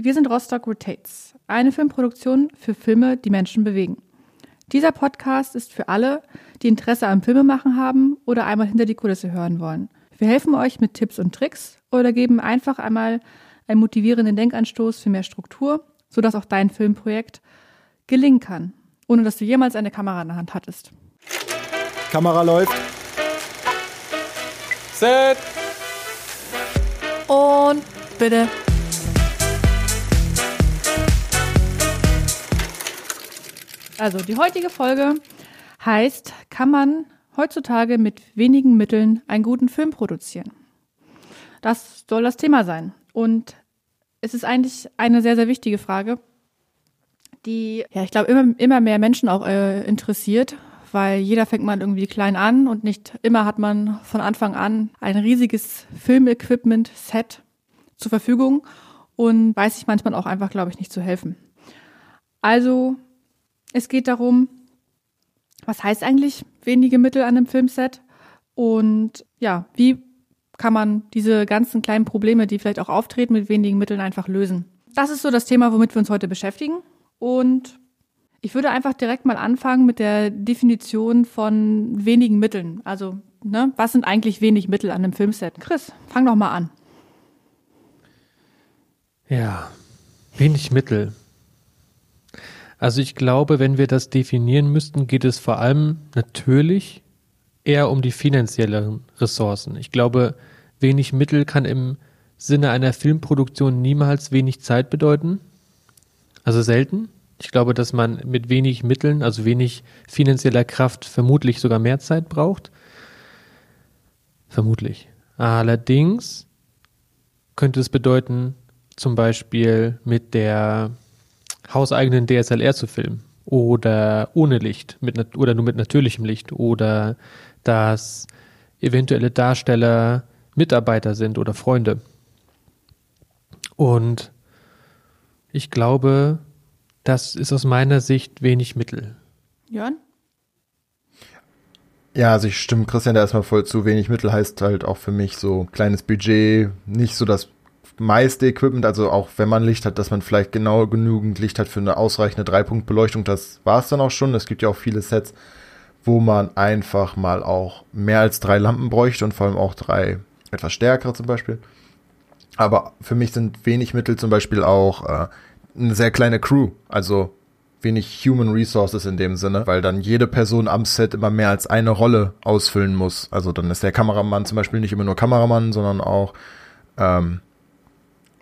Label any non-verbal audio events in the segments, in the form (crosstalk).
Wir sind Rostock Rotates, eine Filmproduktion für Filme, die Menschen bewegen. Dieser Podcast ist für alle, die Interesse am Filmemachen haben oder einmal hinter die Kulisse hören wollen. Wir helfen euch mit Tipps und Tricks oder geben einfach einmal einen motivierenden Denkanstoß für mehr Struktur, sodass auch dein Filmprojekt gelingen kann, ohne dass du jemals eine Kamera in der Hand hattest. Kamera läuft. Set. Und bitte. Also die heutige Folge heißt, kann man heutzutage mit wenigen Mitteln einen guten Film produzieren? Das soll das Thema sein. Und es ist eigentlich eine sehr, sehr wichtige Frage, die, ja, ich glaube, immer, immer mehr Menschen auch äh, interessiert, weil jeder fängt mal irgendwie klein an und nicht immer hat man von Anfang an ein riesiges Filmequipment-Set zur Verfügung und weiß sich manchmal auch einfach, glaube ich, nicht zu helfen. Also es geht darum, was heißt eigentlich wenige Mittel an einem Filmset und ja, wie kann man diese ganzen kleinen Probleme, die vielleicht auch auftreten, mit wenigen Mitteln einfach lösen. Das ist so das Thema, womit wir uns heute beschäftigen und ich würde einfach direkt mal anfangen mit der Definition von wenigen Mitteln. Also, ne, was sind eigentlich wenig Mittel an einem Filmset? Chris, fang doch mal an. Ja, wenig Mittel. Also ich glaube, wenn wir das definieren müssten, geht es vor allem natürlich eher um die finanziellen Ressourcen. Ich glaube, wenig Mittel kann im Sinne einer Filmproduktion niemals wenig Zeit bedeuten. Also selten. Ich glaube, dass man mit wenig Mitteln, also wenig finanzieller Kraft, vermutlich sogar mehr Zeit braucht. Vermutlich. Allerdings könnte es bedeuten, zum Beispiel mit der hauseigenen DSLR zu filmen oder ohne Licht mit, oder nur mit natürlichem Licht oder dass eventuelle Darsteller Mitarbeiter sind oder Freunde. Und ich glaube, das ist aus meiner Sicht wenig Mittel. Jörn? Ja, also ich stimme Christian da erstmal voll zu. Wenig Mittel heißt halt auch für mich so kleines Budget, nicht so das meiste Equipment, also auch wenn man Licht hat, dass man vielleicht genau genügend Licht hat für eine ausreichende Dreipunktbeleuchtung, das war es dann auch schon. Es gibt ja auch viele Sets, wo man einfach mal auch mehr als drei Lampen bräuchte und vor allem auch drei etwas stärkere zum Beispiel. Aber für mich sind wenig Mittel zum Beispiel auch äh, eine sehr kleine Crew, also wenig Human Resources in dem Sinne, weil dann jede Person am Set immer mehr als eine Rolle ausfüllen muss. Also dann ist der Kameramann zum Beispiel nicht immer nur Kameramann, sondern auch ähm,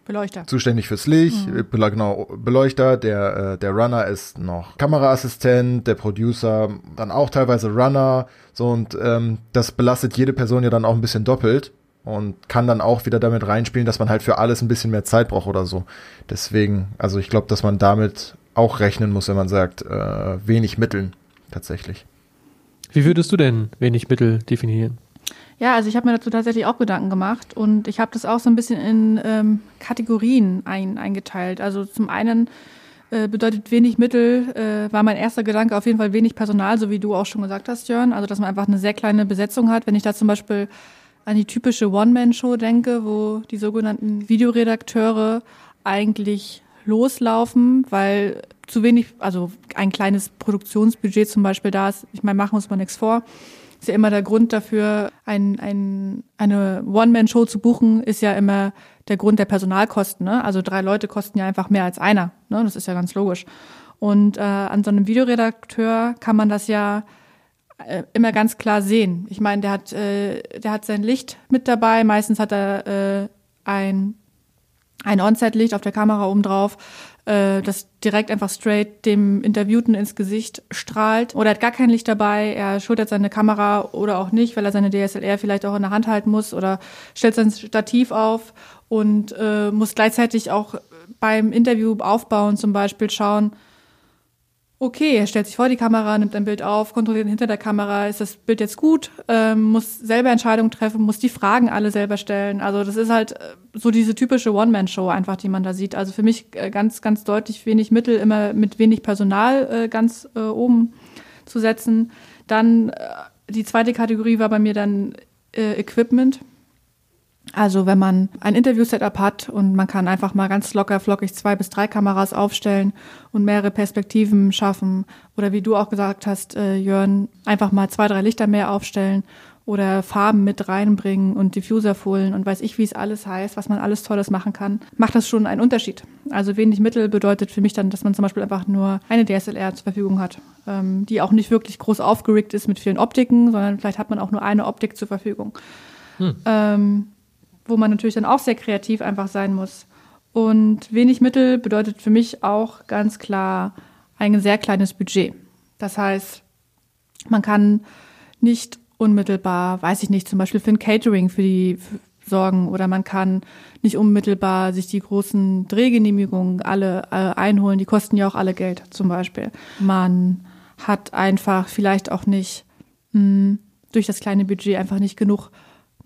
Beleuchter. Zuständig fürs Licht, mhm. genau, Beleuchter, der, äh, der Runner ist noch Kameraassistent, der Producer dann auch teilweise Runner, so und ähm, das belastet jede Person ja dann auch ein bisschen doppelt und kann dann auch wieder damit reinspielen, dass man halt für alles ein bisschen mehr Zeit braucht oder so. Deswegen, also ich glaube, dass man damit auch rechnen muss, wenn man sagt, äh, wenig Mitteln tatsächlich. Wie würdest du denn wenig Mittel definieren? Ja, also ich habe mir dazu tatsächlich auch Gedanken gemacht und ich habe das auch so ein bisschen in ähm, Kategorien ein, eingeteilt. Also zum einen äh, bedeutet wenig Mittel, äh, war mein erster Gedanke auf jeden Fall wenig Personal, so wie du auch schon gesagt hast, Jörn. Also dass man einfach eine sehr kleine Besetzung hat. Wenn ich da zum Beispiel an die typische One-Man-Show denke, wo die sogenannten Videoredakteure eigentlich loslaufen, weil zu wenig, also ein kleines Produktionsbudget zum Beispiel da ist. Ich meine, machen uns mal nichts vor ist ja immer der Grund dafür, ein, ein, eine One-Man-Show zu buchen, ist ja immer der Grund der Personalkosten. Ne? Also drei Leute kosten ja einfach mehr als einer. Ne? Das ist ja ganz logisch. Und äh, an so einem Videoredakteur kann man das ja äh, immer ganz klar sehen. Ich meine, der hat, äh, der hat sein Licht mit dabei. Meistens hat er äh, ein, ein On-Set-Licht auf der Kamera oben drauf äh, das direkt einfach straight dem Interviewten ins Gesicht strahlt. Oder hat gar kein Licht dabei, er schultert seine Kamera oder auch nicht, weil er seine DSLR vielleicht auch in der Hand halten muss oder stellt sein Stativ auf und äh, muss gleichzeitig auch beim Interview aufbauen zum Beispiel schauen, okay, er stellt sich vor die Kamera, nimmt ein Bild auf, kontrolliert hinter der Kamera, ist das Bild jetzt gut, ähm, muss selber Entscheidungen treffen, muss die Fragen alle selber stellen. Also das ist halt äh, so diese typische One-Man-Show einfach, die man da sieht. Also für mich äh, ganz, ganz deutlich wenig Mittel, immer mit wenig Personal äh, ganz äh, oben zu setzen. Dann äh, die zweite Kategorie war bei mir dann äh, Equipment. Also wenn man ein Interview-Setup hat und man kann einfach mal ganz locker flockig zwei bis drei Kameras aufstellen und mehrere Perspektiven schaffen oder wie du auch gesagt hast, äh, Jörn, einfach mal zwei, drei Lichter mehr aufstellen oder Farben mit reinbringen und Diffuserfolien und weiß ich, wie es alles heißt, was man alles Tolles machen kann, macht das schon einen Unterschied. Also wenig Mittel bedeutet für mich dann, dass man zum Beispiel einfach nur eine DSLR zur Verfügung hat, ähm, die auch nicht wirklich groß aufgerickt ist mit vielen Optiken, sondern vielleicht hat man auch nur eine Optik zur Verfügung. Hm. Ähm, wo man natürlich dann auch sehr kreativ einfach sein muss. Und wenig Mittel bedeutet für mich auch ganz klar ein sehr kleines Budget. Das heißt, man kann nicht unmittelbar, weiß ich nicht, zum Beispiel für ein Catering für die sorgen oder man kann nicht unmittelbar sich die großen Drehgenehmigungen alle äh, einholen. Die kosten ja auch alle Geld zum Beispiel. Man hat einfach vielleicht auch nicht mh, hm, durch das kleine Budget einfach nicht genug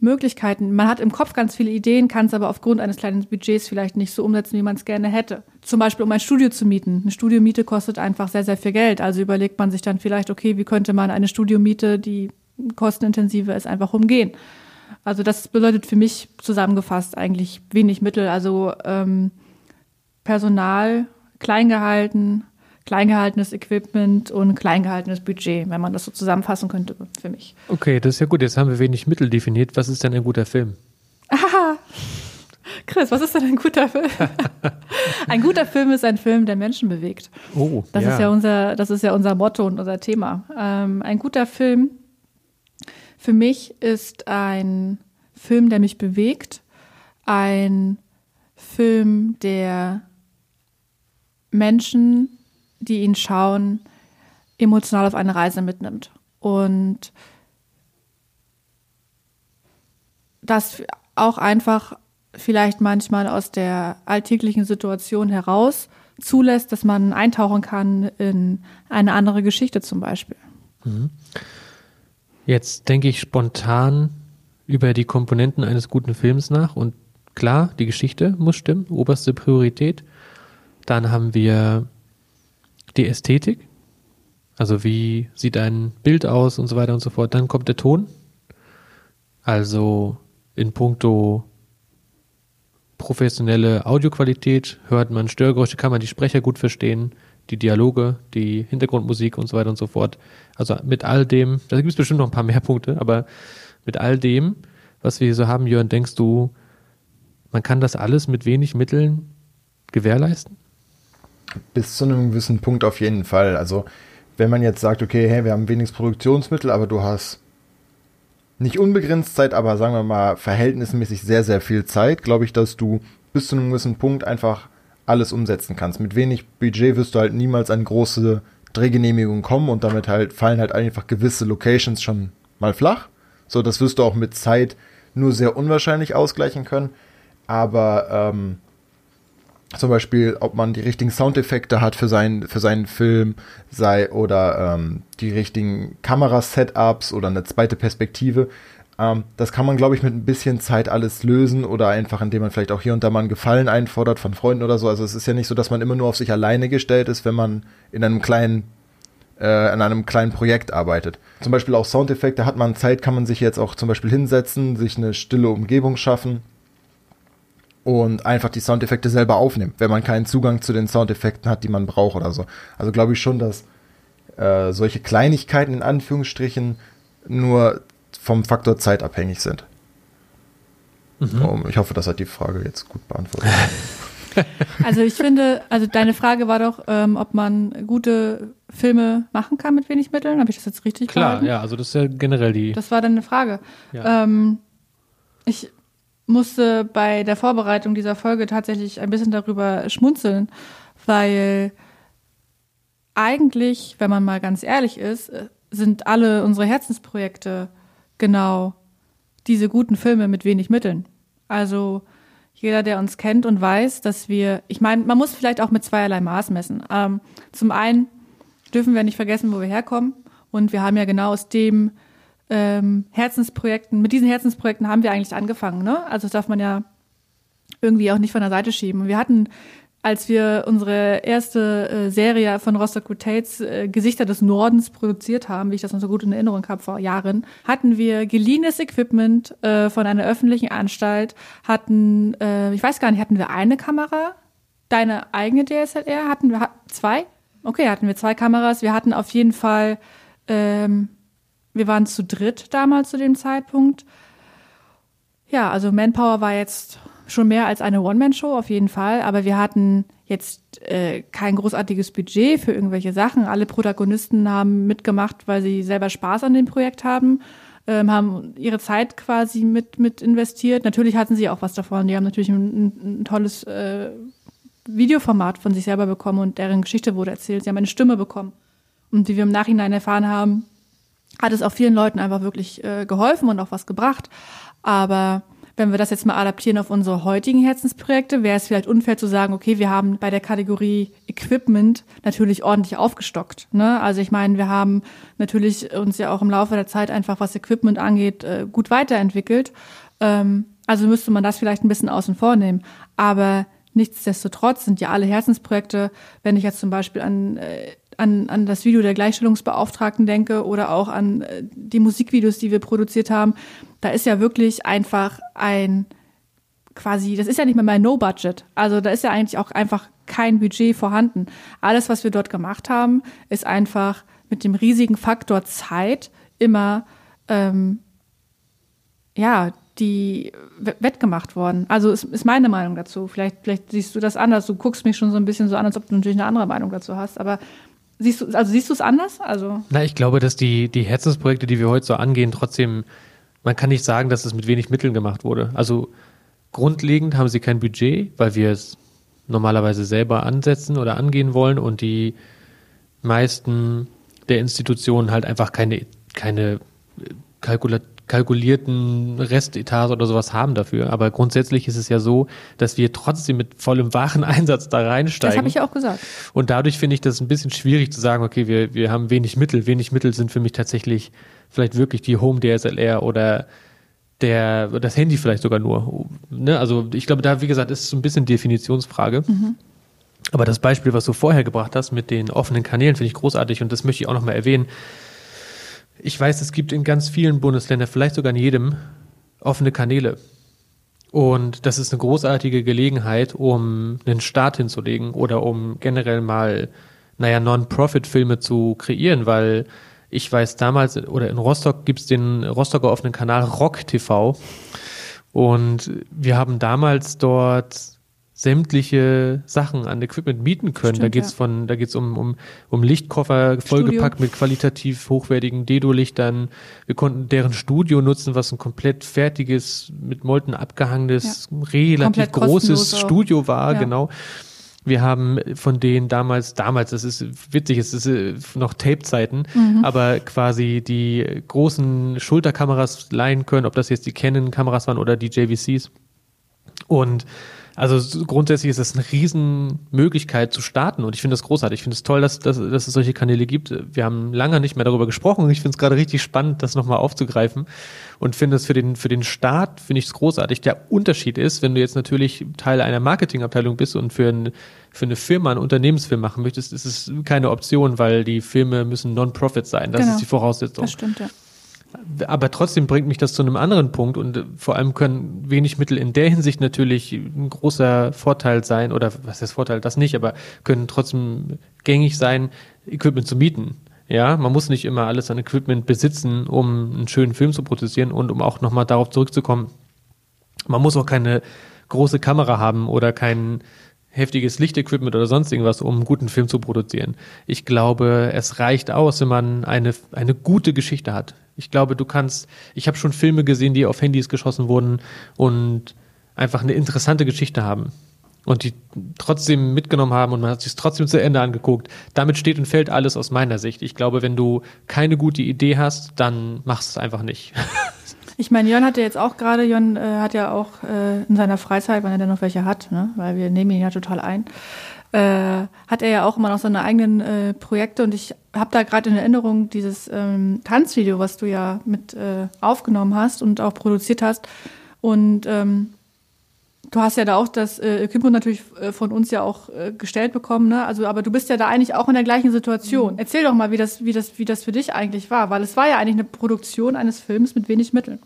Möglichkeiten. Man hat im Kopf ganz viele Ideen, kann es aber aufgrund eines kleinen Budgets vielleicht nicht so umsetzen, wie man es gerne hätte. Zum Beispiel, um ein Studio zu mieten. Eine Studiomiete kostet einfach sehr, sehr viel Geld. Also überlegt man sich dann vielleicht, okay, wie könnte man eine Studiomiete, die kostenintensiver ist, einfach umgehen. Also das bedeutet für mich zusammengefasst eigentlich wenig Mittel. Also ähm, Personal klein gehalten, kleingehaltenes Equipment und kleingehaltenes Budget, wenn man das so zusammenfassen könnte für mich. Okay, das ist ja gut. Jetzt haben wir wenig Mittel definiert. Was ist denn ein guter Film? Aha. Chris, was ist denn ein guter Film? (laughs) ein guter Film ist ein Film, der Menschen bewegt. Oh, das ja. ist ja unser, das ist ja unser Motto und unser Thema. Ähm, ein guter Film für mich ist ein Film, der mich bewegt, ein Film, der Menschen die ihn schauen, emotional auf eine Reise mitnimmt. Und das auch einfach vielleicht manchmal aus der alltäglichen Situation heraus zulässt, dass man eintauchen kann in eine andere Geschichte zum Beispiel. Mhm. Jetzt denke ich spontan über die Komponenten eines guten Films nach und klar, die Geschichte muss stimmen, oberste Priorität. Dann haben wir die Ästhetik, also wie sieht ein Bild aus und so weiter und so fort. Dann kommt der Ton, also in puncto professionelle Audioqualität hört man Störgeräusche, kann man die Sprecher gut verstehen, die Dialoge, die Hintergrundmusik und so weiter und so fort. Also mit all dem, da gibt es bestimmt noch ein paar mehr Punkte, aber mit all dem, was wir hier so haben, Jörn, denkst du, man kann das alles mit wenig Mitteln gewährleisten? Bis zu einem gewissen Punkt auf jeden Fall. Also, wenn man jetzt sagt, okay, hey, wir haben wenig Produktionsmittel, aber du hast nicht unbegrenzt Zeit, aber sagen wir mal verhältnismäßig sehr, sehr viel Zeit, glaube ich, dass du bis zu einem gewissen Punkt einfach alles umsetzen kannst. Mit wenig Budget wirst du halt niemals an große Drehgenehmigungen kommen und damit halt fallen halt einfach gewisse Locations schon mal flach. So, das wirst du auch mit Zeit nur sehr unwahrscheinlich ausgleichen können. Aber ähm, zum Beispiel, ob man die richtigen Soundeffekte hat für seinen, für seinen Film, sei oder ähm, die richtigen Kamerasetups oder eine zweite Perspektive. Ähm, das kann man, glaube ich, mit ein bisschen Zeit alles lösen oder einfach, indem man vielleicht auch hier und da mal einen Gefallen einfordert von Freunden oder so. Also es ist ja nicht so, dass man immer nur auf sich alleine gestellt ist, wenn man in einem kleinen äh, an einem kleinen Projekt arbeitet. Zum Beispiel auch Soundeffekte hat man Zeit, kann man sich jetzt auch zum Beispiel hinsetzen, sich eine stille Umgebung schaffen und einfach die Soundeffekte selber aufnimmt, wenn man keinen Zugang zu den Soundeffekten hat, die man braucht oder so. Also glaube ich schon, dass äh, solche Kleinigkeiten in Anführungsstrichen nur vom Faktor Zeit abhängig sind. Mhm. Um, ich hoffe, das hat die Frage jetzt gut beantwortet. (laughs) Also ich finde, also deine Frage war doch, ähm, ob man gute Filme machen kann mit wenig Mitteln. Habe ich das jetzt richtig Klar, gehalten? ja, also das ist ja generell die. Das war deine Frage. Ja. Ähm, ich musste bei der Vorbereitung dieser Folge tatsächlich ein bisschen darüber schmunzeln, weil eigentlich, wenn man mal ganz ehrlich ist, sind alle unsere Herzensprojekte genau diese guten Filme mit wenig Mitteln. Also jeder, der uns kennt und weiß, dass wir, ich meine, man muss vielleicht auch mit zweierlei Maß messen. Ähm, zum einen dürfen wir nicht vergessen, wo wir herkommen. Und wir haben ja genau aus dem ähm, Herzensprojekten, mit diesen Herzensprojekten haben wir eigentlich angefangen. Ne? Also das darf man ja irgendwie auch nicht von der Seite schieben. Wir hatten als wir unsere erste äh, Serie von Rostock Rotates äh, Gesichter des Nordens produziert haben, wie ich das noch so gut in Erinnerung habe vor Jahren, hatten wir geliehenes Equipment äh, von einer öffentlichen Anstalt, hatten, äh, ich weiß gar nicht, hatten wir eine Kamera? Deine eigene DSLR? Hatten wir ha zwei? Okay, hatten wir zwei Kameras. Wir hatten auf jeden Fall, ähm, wir waren zu dritt damals zu dem Zeitpunkt. Ja, also Manpower war jetzt schon mehr als eine One-Man-Show auf jeden Fall, aber wir hatten jetzt äh, kein großartiges Budget für irgendwelche Sachen. Alle Protagonisten haben mitgemacht, weil sie selber Spaß an dem Projekt haben, ähm, haben ihre Zeit quasi mit, mit investiert. Natürlich hatten sie auch was davon. Die haben natürlich ein, ein tolles äh, Videoformat von sich selber bekommen und deren Geschichte wurde erzählt. Sie haben eine Stimme bekommen. Und wie wir im Nachhinein erfahren haben, hat es auch vielen Leuten einfach wirklich äh, geholfen und auch was gebracht. Aber wenn wir das jetzt mal adaptieren auf unsere heutigen Herzensprojekte, wäre es vielleicht unfair zu sagen, okay, wir haben bei der Kategorie Equipment natürlich ordentlich aufgestockt. Ne? Also ich meine, wir haben natürlich uns ja auch im Laufe der Zeit einfach, was Equipment angeht, äh, gut weiterentwickelt. Ähm, also müsste man das vielleicht ein bisschen außen vor nehmen. Aber nichtsdestotrotz sind ja alle Herzensprojekte, wenn ich jetzt zum Beispiel an äh, an, an das Video der Gleichstellungsbeauftragten denke oder auch an äh, die Musikvideos, die wir produziert haben, da ist ja wirklich einfach ein quasi, das ist ja nicht mehr mein No-Budget. Also da ist ja eigentlich auch einfach kein Budget vorhanden. Alles, was wir dort gemacht haben, ist einfach mit dem riesigen Faktor Zeit immer ähm, ja die wettgemacht worden. Also ist, ist meine Meinung dazu. Vielleicht, vielleicht siehst du das anders. Du guckst mich schon so ein bisschen so an, als ob du natürlich eine andere Meinung dazu hast. Aber Siehst du, also siehst du es anders? Also Na, ich glaube, dass die, die Herzensprojekte, die wir heute so angehen, trotzdem, man kann nicht sagen, dass es mit wenig Mitteln gemacht wurde. Also grundlegend haben sie kein Budget, weil wir es normalerweise selber ansetzen oder angehen wollen und die meisten der Institutionen halt einfach keine, keine Kalkula kalkulierten Restetats oder sowas haben dafür. Aber grundsätzlich ist es ja so, dass wir trotzdem mit vollem Wareneinsatz da reinsteigen. Das habe ich ja auch gesagt. Und dadurch finde ich das ein bisschen schwierig zu sagen, okay, wir, wir haben wenig Mittel. Wenig Mittel sind für mich tatsächlich vielleicht wirklich die Home DSLR oder der, das Handy vielleicht sogar nur. Ne? Also ich glaube, da, wie gesagt, ist es so ein bisschen Definitionsfrage. Mhm. Aber das Beispiel, was du vorher gebracht hast mit den offenen Kanälen, finde ich großartig und das möchte ich auch nochmal erwähnen. Ich weiß, es gibt in ganz vielen Bundesländern, vielleicht sogar in jedem, offene Kanäle. Und das ist eine großartige Gelegenheit, um einen Start hinzulegen oder um generell mal, naja, Non-Profit-Filme zu kreieren, weil ich weiß damals, oder in Rostock gibt's den Rostocker offenen Kanal Rock TV. Und wir haben damals dort sämtliche Sachen an Equipment mieten können. Stimmt, da geht's ja. von, da geht's um, um, um Lichtkoffer vollgepackt Studio. mit qualitativ hochwertigen Dedo-Lichtern. Wir konnten deren Studio nutzen, was ein komplett fertiges, mit Molten abgehangenes, ja. relativ großes Studio war, ja. genau. Wir haben von denen damals, damals, das ist witzig, es ist äh, noch Tape-Zeiten, mhm. aber quasi die großen Schulterkameras leihen können, ob das jetzt die Canon-Kameras waren oder die JVCs. Und also grundsätzlich ist das eine Riesenmöglichkeit zu starten und ich finde das großartig. Ich finde es toll, dass, dass, dass es solche Kanäle gibt. Wir haben lange nicht mehr darüber gesprochen und ich finde es gerade richtig spannend, das nochmal aufzugreifen und finde es für den, für den Start, finde ich es großartig. Der Unterschied ist, wenn du jetzt natürlich Teil einer Marketingabteilung bist und für, ein, für eine Firma einen Unternehmensfilm machen möchtest, ist es keine Option, weil die Filme müssen Non-Profit sein. Das genau. ist die Voraussetzung. Das stimmt, ja. Aber trotzdem bringt mich das zu einem anderen Punkt und äh, vor allem können wenig Mittel in der Hinsicht natürlich ein großer Vorteil sein oder was heißt Vorteil, das nicht, aber können trotzdem gängig sein, Equipment zu mieten. Ja, man muss nicht immer alles an Equipment besitzen, um einen schönen Film zu produzieren und um auch nochmal darauf zurückzukommen. Man muss auch keine große Kamera haben oder kein heftiges Lichtequipment oder sonst irgendwas, um einen guten Film zu produzieren. Ich glaube, es reicht aus, wenn man eine, eine gute Geschichte hat. Ich glaube, du kannst, ich habe schon Filme gesehen, die auf Handys geschossen wurden und einfach eine interessante Geschichte haben und die trotzdem mitgenommen haben und man hat sich trotzdem zu Ende angeguckt. Damit steht und fällt alles aus meiner Sicht. Ich glaube, wenn du keine gute Idee hast, dann machst es einfach nicht. (laughs) Ich meine, Jörn hat ja jetzt auch gerade, Jörn äh, hat ja auch äh, in seiner Freizeit, wenn er denn noch welche hat, ne? weil wir nehmen ihn ja total ein, äh, hat er ja auch immer noch seine eigenen äh, Projekte und ich habe da gerade in Erinnerung dieses ähm, Tanzvideo, was du ja mit äh, aufgenommen hast und auch produziert hast und ähm, Du hast ja da auch das äh, Equipment natürlich äh, von uns ja auch äh, gestellt bekommen, ne? Also, aber du bist ja da eigentlich auch in der gleichen Situation. Mhm. Erzähl doch mal, wie das, wie das, wie das für dich eigentlich war, weil es war ja eigentlich eine Produktion eines Films mit wenig Mitteln.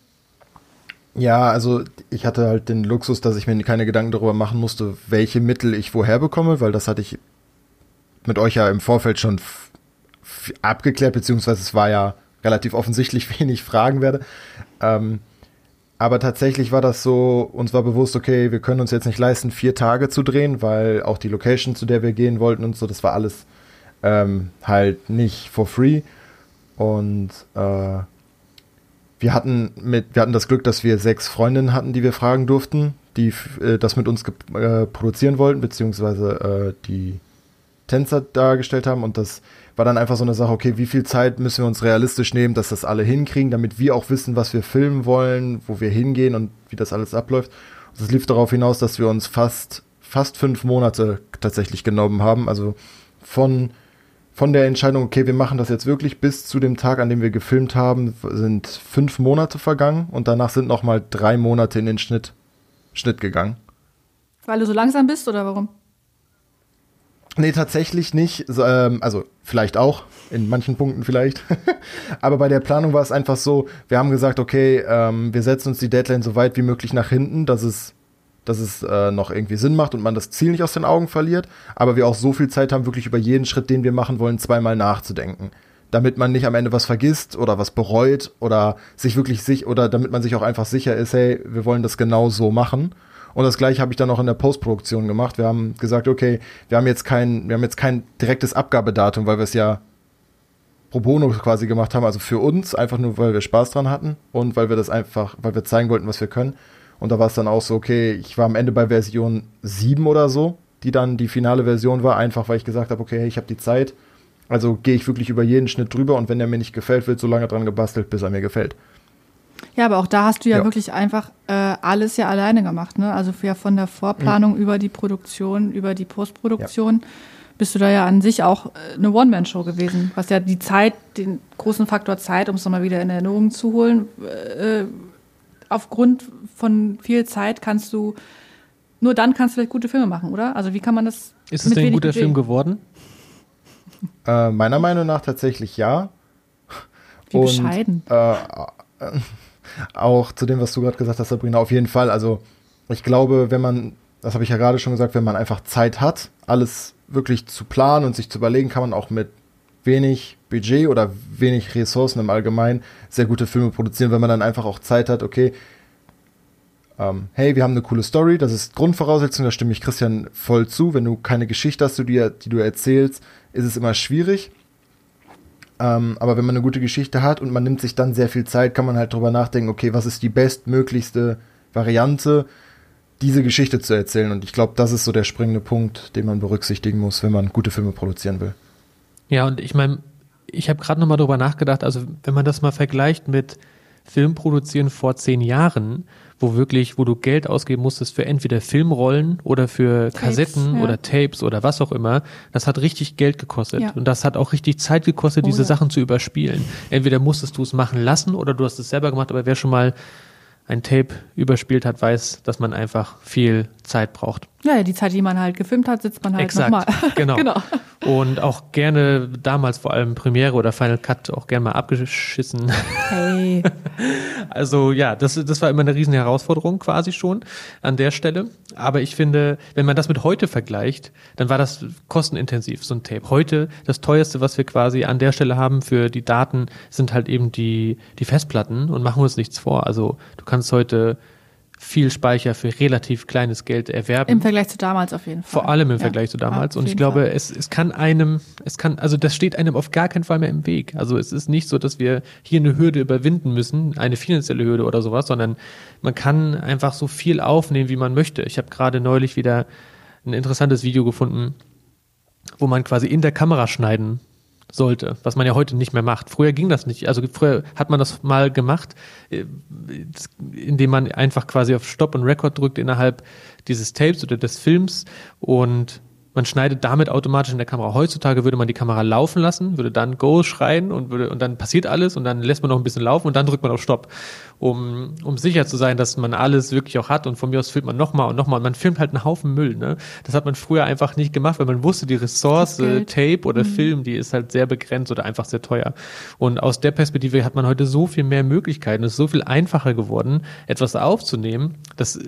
Ja, also ich hatte halt den Luxus, dass ich mir keine Gedanken darüber machen musste, welche Mittel ich woher bekomme, weil das hatte ich mit euch ja im Vorfeld schon abgeklärt, beziehungsweise es war ja relativ offensichtlich, (laughs) wen ich fragen werde. Ähm, aber tatsächlich war das so, uns war bewusst, okay, wir können uns jetzt nicht leisten, vier Tage zu drehen, weil auch die Location, zu der wir gehen wollten und so, das war alles ähm, halt nicht for free. Und äh, wir hatten mit, wir hatten das Glück, dass wir sechs Freundinnen hatten, die wir fragen durften, die äh, das mit uns äh, produzieren wollten, beziehungsweise äh, die Tänzer dargestellt haben. Und das war dann einfach so eine Sache, okay, wie viel Zeit müssen wir uns realistisch nehmen, dass das alle hinkriegen, damit wir auch wissen, was wir filmen wollen, wo wir hingehen und wie das alles abläuft. Das lief darauf hinaus, dass wir uns fast, fast fünf Monate tatsächlich genommen haben. Also von, von der Entscheidung, okay, wir machen das jetzt wirklich, bis zu dem Tag, an dem wir gefilmt haben, sind fünf Monate vergangen und danach sind nochmal drei Monate in den Schnitt, Schnitt gegangen. Weil du so langsam bist oder warum? Nee, tatsächlich nicht. Ähm, also vielleicht auch, in manchen Punkten vielleicht. (laughs) Aber bei der Planung war es einfach so, wir haben gesagt, okay, ähm, wir setzen uns die Deadline so weit wie möglich nach hinten, dass es, dass es äh, noch irgendwie Sinn macht und man das Ziel nicht aus den Augen verliert. Aber wir auch so viel Zeit haben, wirklich über jeden Schritt, den wir machen wollen, zweimal nachzudenken. Damit man nicht am Ende was vergisst oder was bereut oder sich wirklich sich oder damit man sich auch einfach sicher ist, hey, wir wollen das genau so machen. Und das gleiche habe ich dann auch in der Postproduktion gemacht. Wir haben gesagt, okay, wir haben jetzt kein, wir haben jetzt kein direktes Abgabedatum, weil wir es ja pro bono quasi gemacht haben, also für uns, einfach nur, weil wir Spaß dran hatten und weil wir das einfach, weil wir zeigen wollten, was wir können. Und da war es dann auch so, okay, ich war am Ende bei Version 7 oder so, die dann die finale Version war, einfach weil ich gesagt habe, okay, hey, ich habe die Zeit. Also gehe ich wirklich über jeden Schnitt drüber und wenn der mir nicht gefällt, wird so lange dran gebastelt, bis er mir gefällt. Ja, aber auch da hast du ja, ja. wirklich einfach äh, alles ja alleine gemacht. Ne? Also ja von der Vorplanung mhm. über die Produktion, über die Postproduktion. Ja. Bist du da ja an sich auch äh, eine One-Man-Show gewesen, was ja die Zeit, den großen Faktor Zeit, um es nochmal wieder in Erinnerung zu holen, äh, aufgrund von viel Zeit kannst du, nur dann kannst du vielleicht gute Filme machen, oder? Also wie kann man das? Ist es denn ein guter Budget? Film geworden? Äh, meiner Meinung nach tatsächlich ja. Wie Und, bescheiden. Äh, äh auch zu dem, was du gerade gesagt hast, Sabrina, auf jeden Fall. Also ich glaube, wenn man, das habe ich ja gerade schon gesagt, wenn man einfach Zeit hat, alles wirklich zu planen und sich zu überlegen, kann man auch mit wenig Budget oder wenig Ressourcen im Allgemeinen sehr gute Filme produzieren, wenn man dann einfach auch Zeit hat, okay, ähm, hey, wir haben eine coole Story, das ist Grundvoraussetzung, da stimme ich Christian voll zu. Wenn du keine Geschichte hast, die, die du erzählst, ist es immer schwierig. Ähm, aber wenn man eine gute Geschichte hat und man nimmt sich dann sehr viel Zeit, kann man halt drüber nachdenken, okay, was ist die bestmöglichste Variante, diese Geschichte zu erzählen. Und ich glaube, das ist so der springende Punkt, den man berücksichtigen muss, wenn man gute Filme produzieren will. Ja, und ich meine, ich habe gerade nochmal drüber nachgedacht, also wenn man das mal vergleicht mit Film produzieren vor zehn Jahren, wo wirklich, wo du Geld ausgeben musstest für entweder Filmrollen oder für Tapes, Kassetten ja. oder Tapes oder was auch immer. Das hat richtig Geld gekostet. Ja. Und das hat auch richtig Zeit gekostet, oh, diese ja. Sachen zu überspielen. Entweder musstest du es machen lassen oder du hast es selber gemacht, aber wer schon mal ein Tape überspielt hat, weiß, dass man einfach viel Zeit braucht. Ja, die Zeit, die man halt gefilmt hat, sitzt man halt Exakt, nochmal. (laughs) Genau. genau. Und auch gerne damals vor allem Premiere oder Final Cut auch gerne mal abgeschissen. Hey. (laughs) Also ja, das, das war immer eine riesen Herausforderung quasi schon an der Stelle. Aber ich finde, wenn man das mit heute vergleicht, dann war das kostenintensiv, so ein Tape. Heute, das teuerste, was wir quasi an der Stelle haben für die Daten, sind halt eben die, die Festplatten und machen uns nichts vor. Also du kannst heute viel Speicher für relativ kleines Geld erwerben. Im Vergleich zu damals auf jeden Fall. Vor allem im ja, Vergleich zu damals. Und ich glaube, es, es kann einem, es kann, also das steht einem auf gar keinen Fall mehr im Weg. Also es ist nicht so, dass wir hier eine Hürde überwinden müssen, eine finanzielle Hürde oder sowas, sondern man kann einfach so viel aufnehmen, wie man möchte. Ich habe gerade neulich wieder ein interessantes Video gefunden, wo man quasi in der Kamera schneiden sollte, was man ja heute nicht mehr macht. Früher ging das nicht. Also früher hat man das mal gemacht, äh, indem man einfach quasi auf Stop und Record drückt innerhalb dieses Tapes oder des Films und man schneidet damit automatisch in der Kamera. Heutzutage würde man die Kamera laufen lassen, würde dann Go schreien und würde, und dann passiert alles und dann lässt man noch ein bisschen laufen und dann drückt man auf Stopp, um, um sicher zu sein, dass man alles wirklich auch hat und von mir aus filmt man nochmal und nochmal und man filmt halt einen Haufen Müll, ne? Das hat man früher einfach nicht gemacht, weil man wusste, die Ressource, Tape oder mhm. Film, die ist halt sehr begrenzt oder einfach sehr teuer. Und aus der Perspektive hat man heute so viel mehr Möglichkeiten, es ist so viel einfacher geworden, etwas aufzunehmen, dass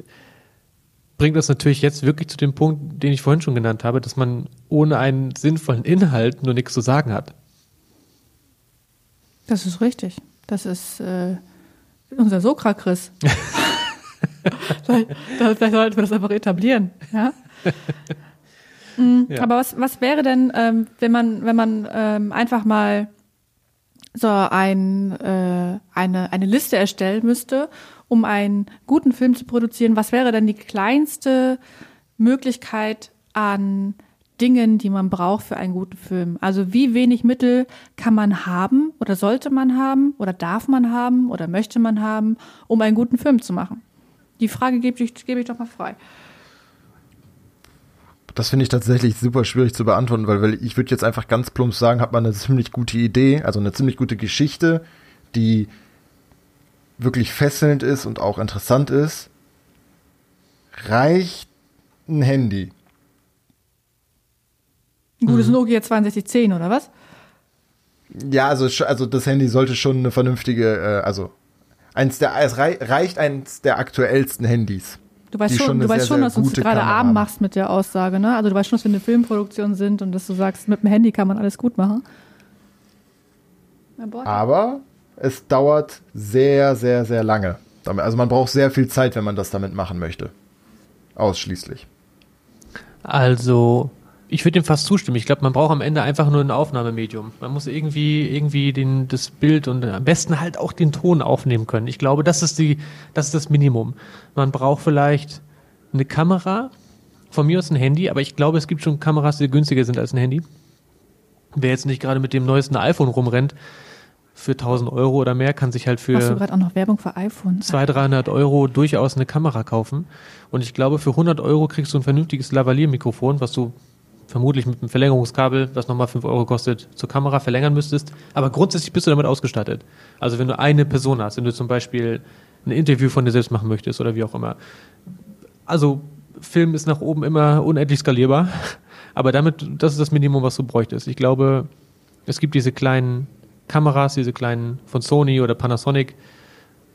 bringt das natürlich jetzt wirklich zu dem Punkt, den ich vorhin schon genannt habe, dass man ohne einen sinnvollen Inhalt nur nichts zu sagen hat. Das ist richtig. Das ist äh, unser Sokrakris. vielleicht, (laughs) vielleicht sollten wir das einfach etablieren. Ja? Mhm, ja. Aber was, was wäre denn, ähm, wenn man, wenn man ähm, einfach mal so ein, äh, eine, eine Liste erstellen müsste um einen guten Film zu produzieren, was wäre denn die kleinste Möglichkeit an Dingen, die man braucht für einen guten Film? Also wie wenig Mittel kann man haben oder sollte man haben oder darf man haben oder möchte man haben, um einen guten Film zu machen? Die Frage gebe ich, gebe ich doch mal frei. Das finde ich tatsächlich super schwierig zu beantworten, weil, weil ich würde jetzt einfach ganz plump sagen, hat man eine ziemlich gute Idee, also eine ziemlich gute Geschichte, die wirklich fesselnd ist und auch interessant ist, reicht ein Handy. Ein gutes mhm. Nokia 6210 oder was? Ja, also, also das Handy sollte schon eine vernünftige, äh, also eins der, es reicht eins der aktuellsten Handys. Du weißt schon, schon du weißt schon dass du uns gerade arm machst mit der Aussage, ne? Also du weißt schon, dass wir eine Filmproduktion sind und dass du sagst, mit dem Handy kann man alles gut machen. Aber es dauert sehr, sehr, sehr lange. Also man braucht sehr viel Zeit, wenn man das damit machen möchte. Ausschließlich. Also, ich würde dem fast zustimmen. Ich glaube, man braucht am Ende einfach nur ein Aufnahmemedium. Man muss irgendwie, irgendwie den, das Bild und am besten halt auch den Ton aufnehmen können. Ich glaube, das ist die, das ist das Minimum. Man braucht vielleicht eine Kamera, von mir aus ein Handy, aber ich glaube, es gibt schon Kameras, die günstiger sind als ein Handy. Wer jetzt nicht gerade mit dem neuesten iPhone rumrennt, für 1000 Euro oder mehr kann sich halt für Machst du gerade auch noch Werbung für iPhone? 200, 300 Euro durchaus eine Kamera kaufen. Und ich glaube, für 100 Euro kriegst du ein vernünftiges Lavalier-Mikrofon, was du vermutlich mit einem Verlängerungskabel, das nochmal 5 Euro kostet, zur Kamera verlängern müsstest. Aber grundsätzlich bist du damit ausgestattet. Also wenn du eine Person hast, wenn du zum Beispiel ein Interview von dir selbst machen möchtest oder wie auch immer. Also Film ist nach oben immer unendlich skalierbar. (laughs) Aber damit, das ist das Minimum, was du bräuchtest. Ich glaube, es gibt diese kleinen Kameras, diese kleinen von Sony oder Panasonic.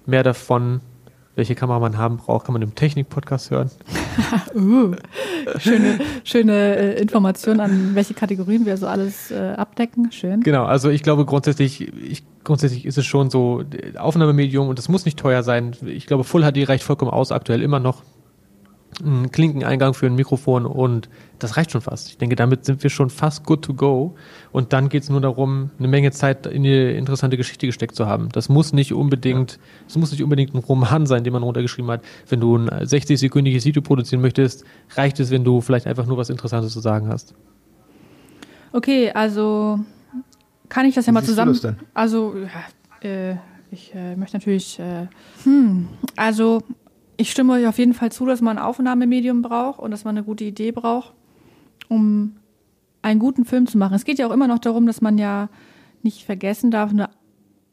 Mehr davon, welche Kamera man haben braucht, kann man im Technik-Podcast hören. (laughs) uh, schöne schöne äh, Information an welche Kategorien wir so alles äh, abdecken. Schön. Genau, also ich glaube grundsätzlich, ich, grundsätzlich ist es schon so Aufnahmemedium und es muss nicht teuer sein. Ich glaube, Full HD reicht vollkommen aus, aktuell immer noch einen Klinkeneingang für ein Mikrofon und das reicht schon fast. Ich denke, damit sind wir schon fast good to go. Und dann geht es nur darum, eine Menge Zeit in die interessante Geschichte gesteckt zu haben. Das muss nicht unbedingt, es muss nicht unbedingt ein Roman sein, den man runtergeschrieben hat. Wenn du ein 60-sekündiges Video produzieren möchtest, reicht es, wenn du vielleicht einfach nur was Interessantes zu sagen hast. Okay, also kann ich das ja Wie mal zusammen. Also, ja, äh, ich äh, möchte natürlich, äh, hm, also ich stimme euch auf jeden Fall zu, dass man ein Aufnahmemedium braucht und dass man eine gute Idee braucht, um einen guten Film zu machen. Es geht ja auch immer noch darum, dass man ja nicht vergessen darf,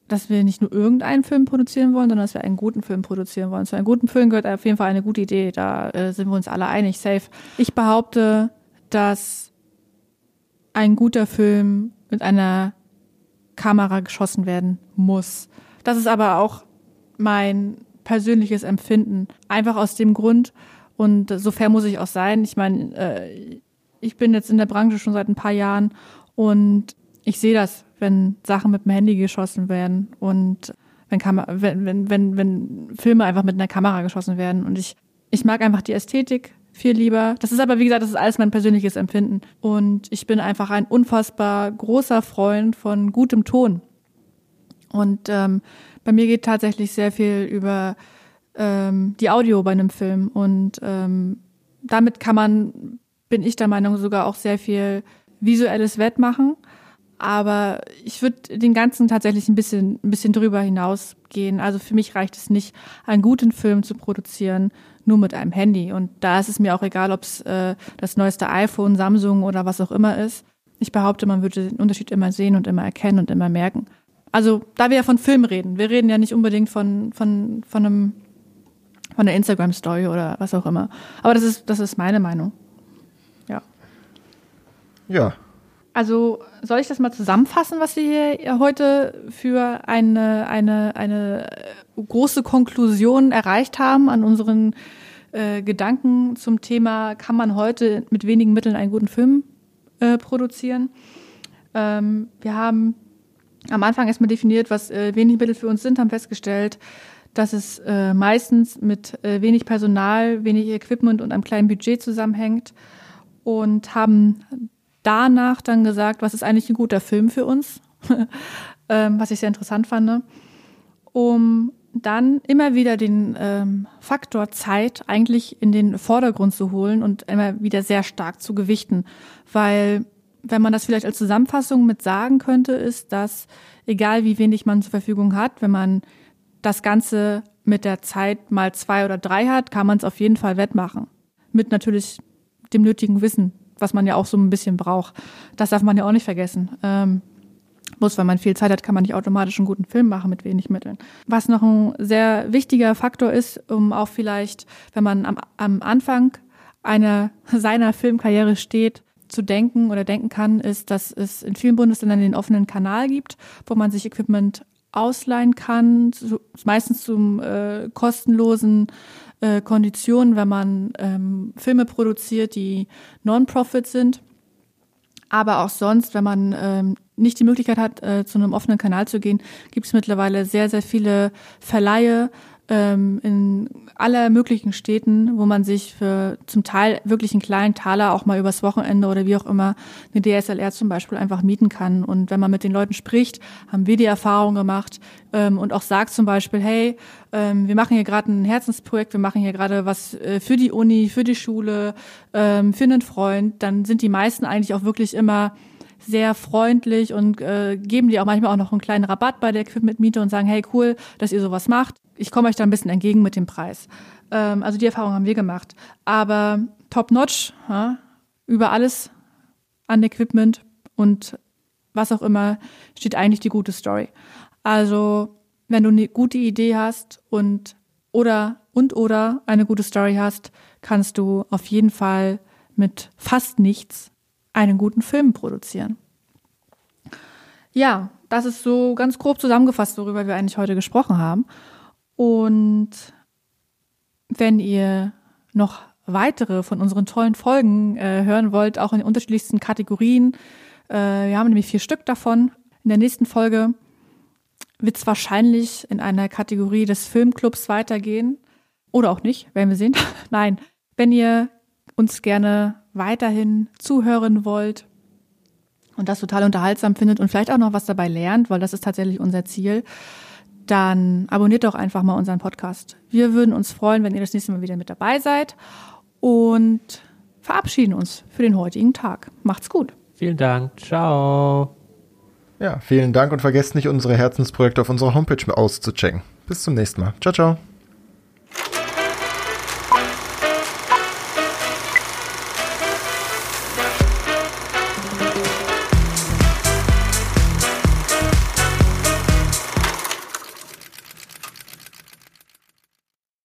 dass wir nicht nur irgendeinen Film produzieren wollen, sondern dass wir einen guten Film produzieren wollen. Zu einem guten Film gehört auf jeden Fall eine gute Idee. Da äh, sind wir uns alle einig, safe. Ich behaupte, dass ein guter Film mit einer Kamera geschossen werden muss. Das ist aber auch mein persönliches Empfinden. Einfach aus dem Grund, und so fair muss ich auch sein. Ich meine, äh, ich bin jetzt in der Branche schon seit ein paar Jahren und ich sehe das, wenn Sachen mit dem Handy geschossen werden und wenn, Kam wenn, wenn, wenn, wenn Filme einfach mit einer Kamera geschossen werden. Und ich, ich mag einfach die Ästhetik viel lieber. Das ist aber, wie gesagt, das ist alles mein persönliches Empfinden. Und ich bin einfach ein unfassbar großer Freund von gutem Ton. Und ähm, bei mir geht tatsächlich sehr viel über ähm, die Audio bei einem Film und ähm, damit kann man, bin ich der Meinung, sogar auch sehr viel visuelles Wettmachen. aber ich würde den ganzen tatsächlich ein bisschen, ein bisschen drüber hinausgehen. Also für mich reicht es nicht, einen guten Film zu produzieren, nur mit einem Handy. Und da ist es mir auch egal, ob es äh, das neueste iPhone, Samsung oder was auch immer ist. Ich behaupte, man würde den Unterschied immer sehen und immer erkennen und immer merken. Also, da wir ja von Film reden, wir reden ja nicht unbedingt von, von, von einem, von einer Instagram-Story oder was auch immer. Aber das ist, das ist meine Meinung. Ja. Ja. Also, soll ich das mal zusammenfassen, was wir hier heute für eine, eine, eine große Konklusion erreicht haben an unseren äh, Gedanken zum Thema, kann man heute mit wenigen Mitteln einen guten Film äh, produzieren? Ähm, wir haben am Anfang erstmal definiert, was äh, wenig Mittel für uns sind, haben festgestellt, dass es äh, meistens mit äh, wenig Personal, wenig Equipment und einem kleinen Budget zusammenhängt und haben danach dann gesagt, was ist eigentlich ein guter Film für uns, (laughs) ähm, was ich sehr interessant fand, um dann immer wieder den ähm, Faktor Zeit eigentlich in den Vordergrund zu holen und immer wieder sehr stark zu gewichten, weil wenn man das vielleicht als Zusammenfassung mit sagen könnte, ist, dass egal wie wenig man zur Verfügung hat, wenn man das Ganze mit der Zeit mal zwei oder drei hat, kann man es auf jeden Fall wettmachen. Mit natürlich dem nötigen Wissen, was man ja auch so ein bisschen braucht. Das darf man ja auch nicht vergessen. Ähm, bloß weil man viel Zeit hat, kann man nicht automatisch einen guten Film machen mit wenig Mitteln. Was noch ein sehr wichtiger Faktor ist, um auch vielleicht, wenn man am, am Anfang einer seiner Filmkarriere steht, zu denken oder denken kann, ist, dass es in vielen Bundesländern den offenen Kanal gibt, wo man sich Equipment ausleihen kann, zu, meistens zum äh, kostenlosen äh, Konditionen, wenn man ähm, Filme produziert, die Non-Profit sind. Aber auch sonst, wenn man ähm, nicht die Möglichkeit hat, äh, zu einem offenen Kanal zu gehen, gibt es mittlerweile sehr, sehr viele Verleihe, ähm, in aller möglichen Städten, wo man sich für zum Teil wirklich einen kleinen Taler auch mal übers Wochenende oder wie auch immer eine DSLR zum Beispiel einfach mieten kann. Und wenn man mit den Leuten spricht, haben wir die Erfahrung gemacht ähm, und auch sagt zum Beispiel, hey, ähm, wir machen hier gerade ein Herzensprojekt, wir machen hier gerade was äh, für die Uni, für die Schule, ähm, für einen Freund, dann sind die meisten eigentlich auch wirklich immer sehr freundlich und äh, geben dir auch manchmal auch noch einen kleinen Rabatt bei der Equipment-Miete und sagen, hey, cool, dass ihr sowas macht. Ich komme euch da ein bisschen entgegen mit dem Preis. Ähm, also die Erfahrung haben wir gemacht. Aber top-notch, ja, über alles an Equipment und was auch immer, steht eigentlich die gute Story. Also, wenn du eine gute Idee hast und oder und oder eine gute Story hast, kannst du auf jeden Fall mit fast nichts einen guten Film produzieren. Ja, das ist so ganz grob zusammengefasst, worüber wir eigentlich heute gesprochen haben. Und wenn ihr noch weitere von unseren tollen Folgen äh, hören wollt, auch in den unterschiedlichsten Kategorien, äh, wir haben nämlich vier Stück davon. In der nächsten Folge wird es wahrscheinlich in einer Kategorie des Filmclubs weitergehen. Oder auch nicht, werden wir sehen. (laughs) Nein, wenn ihr uns gerne weiterhin zuhören wollt und das total unterhaltsam findet und vielleicht auch noch was dabei lernt, weil das ist tatsächlich unser Ziel, dann abonniert doch einfach mal unseren Podcast. Wir würden uns freuen, wenn ihr das nächste Mal wieder mit dabei seid und verabschieden uns für den heutigen Tag. Macht's gut. Vielen Dank. Ciao. Ja, vielen Dank und vergesst nicht, unsere Herzensprojekte auf unserer Homepage auszuchecken. Bis zum nächsten Mal. Ciao, ciao.